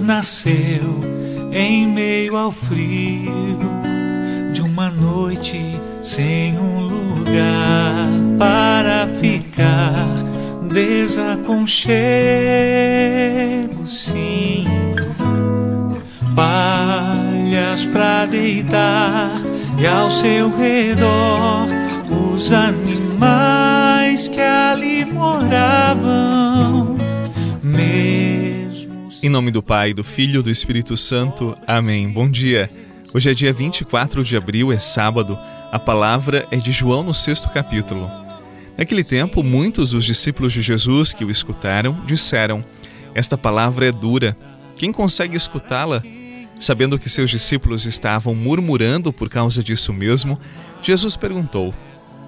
Nasceu em meio ao frio de uma noite sem um lugar para ficar. Desaconchego, sim, palhas para deitar e ao seu redor os animais que ali moravam. Em nome do Pai, do Filho e do Espírito Santo. Amém. Bom dia. Hoje é dia 24 de abril, é sábado. A palavra é de João no sexto capítulo. Naquele tempo, muitos dos discípulos de Jesus que o escutaram disseram: Esta palavra é dura. Quem consegue escutá-la? Sabendo que seus discípulos estavam murmurando por causa disso mesmo, Jesus perguntou: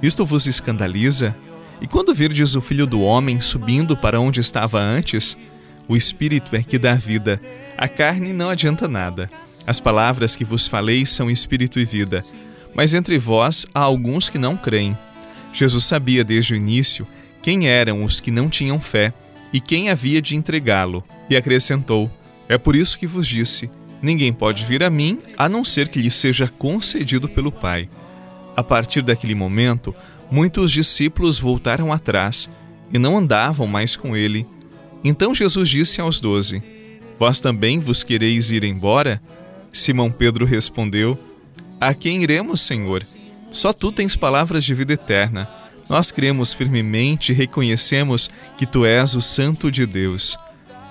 Isto vos escandaliza? E quando virdes o filho do homem subindo para onde estava antes, o espírito é que dá vida, a carne não adianta nada. As palavras que vos falei são espírito e vida, mas entre vós há alguns que não creem. Jesus sabia desde o início quem eram os que não tinham fé e quem havia de entregá-lo, e acrescentou: É por isso que vos disse: Ninguém pode vir a mim a não ser que lhe seja concedido pelo Pai. A partir daquele momento, muitos discípulos voltaram atrás e não andavam mais com ele. Então Jesus disse aos doze: Vós também vos quereis ir embora? Simão Pedro respondeu: A quem iremos, Senhor? Só tu tens palavras de vida eterna. Nós cremos firmemente e reconhecemos que tu és o Santo de Deus.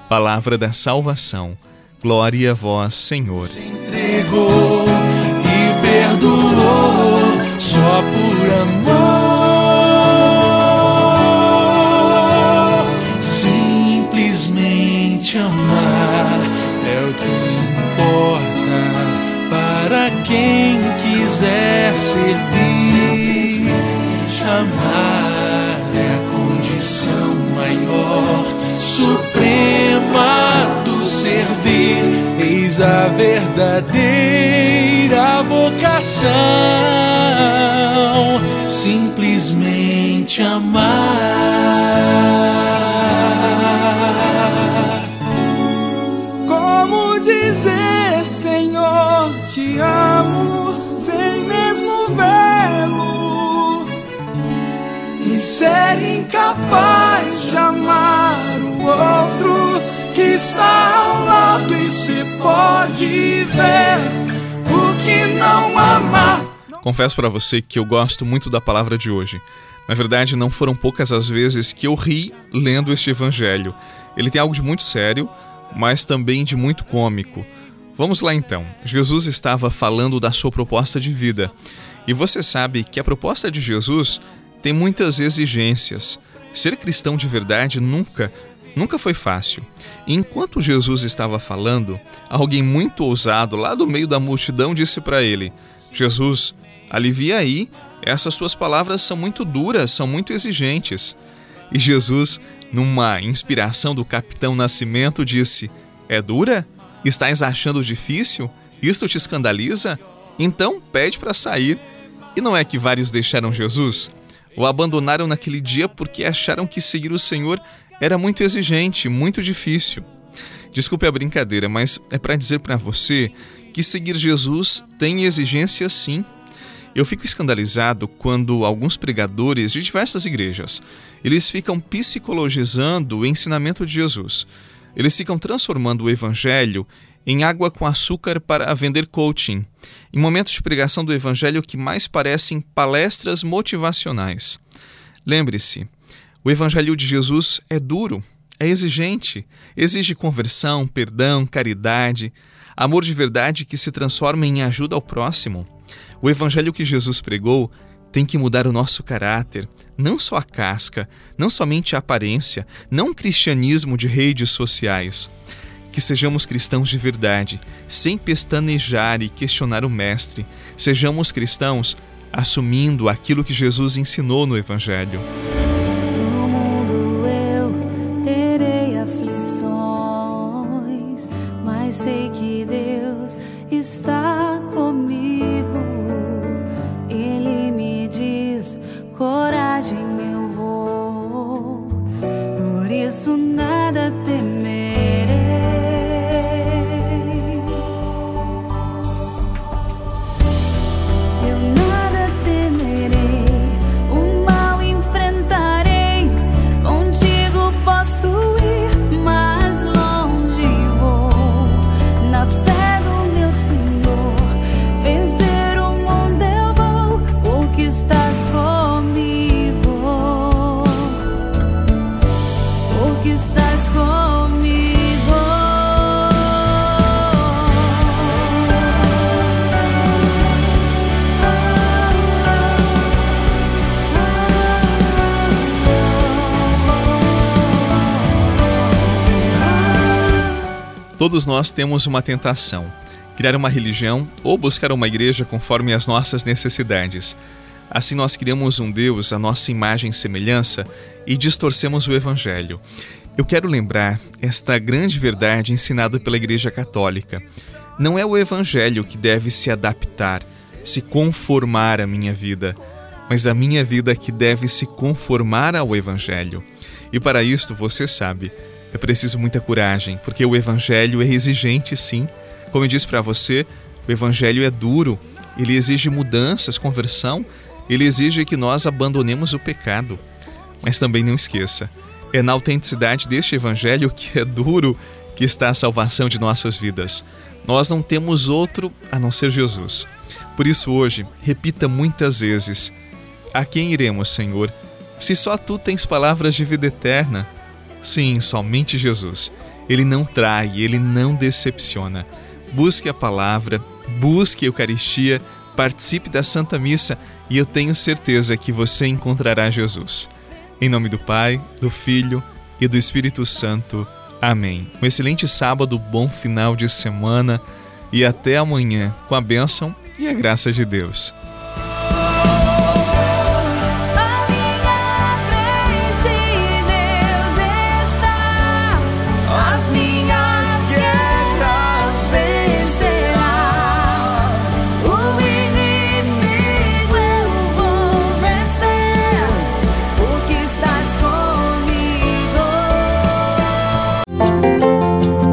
Palavra da salvação. Glória a vós, Senhor. Se entregou e perdoou só por amor. Verdadeira vocação. Simplesmente amar. Como dizer, Senhor, te amo, sem mesmo vê-lo, e ser incapaz de amar o outro que está ao lado se pode ver o que não ama. Confesso para você que eu gosto muito da palavra de hoje. Na verdade, não foram poucas as vezes que eu ri lendo este evangelho. Ele tem algo de muito sério, mas também de muito cômico. Vamos lá então. Jesus estava falando da sua proposta de vida. E você sabe que a proposta de Jesus tem muitas exigências. Ser cristão de verdade nunca, nunca foi fácil. Enquanto Jesus estava falando, alguém muito ousado lá do meio da multidão disse para ele: Jesus, alivia aí, essas suas palavras são muito duras, são muito exigentes. E Jesus, numa inspiração do capitão Nascimento, disse: É dura? Estás achando difícil? Isto te escandaliza? Então pede para sair. E não é que vários deixaram Jesus? O abandonaram naquele dia porque acharam que seguir o Senhor era muito exigente, muito difícil. Desculpe a brincadeira, mas é para dizer para você que seguir Jesus tem exigência sim. Eu fico escandalizado quando alguns pregadores de diversas igrejas, eles ficam psicologizando o ensinamento de Jesus. Eles ficam transformando o evangelho em água com açúcar para vender coaching, em momentos de pregação do evangelho que mais parecem palestras motivacionais. Lembre-se, o evangelho de Jesus é duro, é exigente, exige conversão, perdão, caridade, amor de verdade que se transforma em ajuda ao próximo. O evangelho que Jesus pregou tem que mudar o nosso caráter, não só a casca, não somente a aparência, não um cristianismo de redes sociais. Que sejamos cristãos de verdade, sem pestanejar e questionar o Mestre. Sejamos cristãos assumindo aquilo que Jesus ensinou no Evangelho. Está Todos nós temos uma tentação: criar uma religião ou buscar uma igreja conforme as nossas necessidades. Assim, nós criamos um Deus à nossa imagem e semelhança e distorcemos o Evangelho. Eu quero lembrar esta grande verdade ensinada pela Igreja Católica. Não é o Evangelho que deve se adaptar, se conformar à minha vida, mas a minha vida que deve se conformar ao Evangelho. E para isto, você sabe, é preciso muita coragem, porque o Evangelho é exigente, sim. Como eu disse para você, o Evangelho é duro, ele exige mudanças, conversão, ele exige que nós abandonemos o pecado. Mas também não esqueça, é na autenticidade deste Evangelho que é duro que está a salvação de nossas vidas. Nós não temos outro a não ser Jesus. Por isso, hoje, repita muitas vezes: A quem iremos, Senhor? Se só tu tens palavras de vida eterna. Sim, somente Jesus. Ele não trai, ele não decepciona. Busque a palavra, busque a Eucaristia, participe da Santa Missa e eu tenho certeza que você encontrará Jesus. Em nome do Pai, do Filho e do Espírito Santo. Amém. Um excelente sábado, bom final de semana e até amanhã com a bênção e a graça de Deus.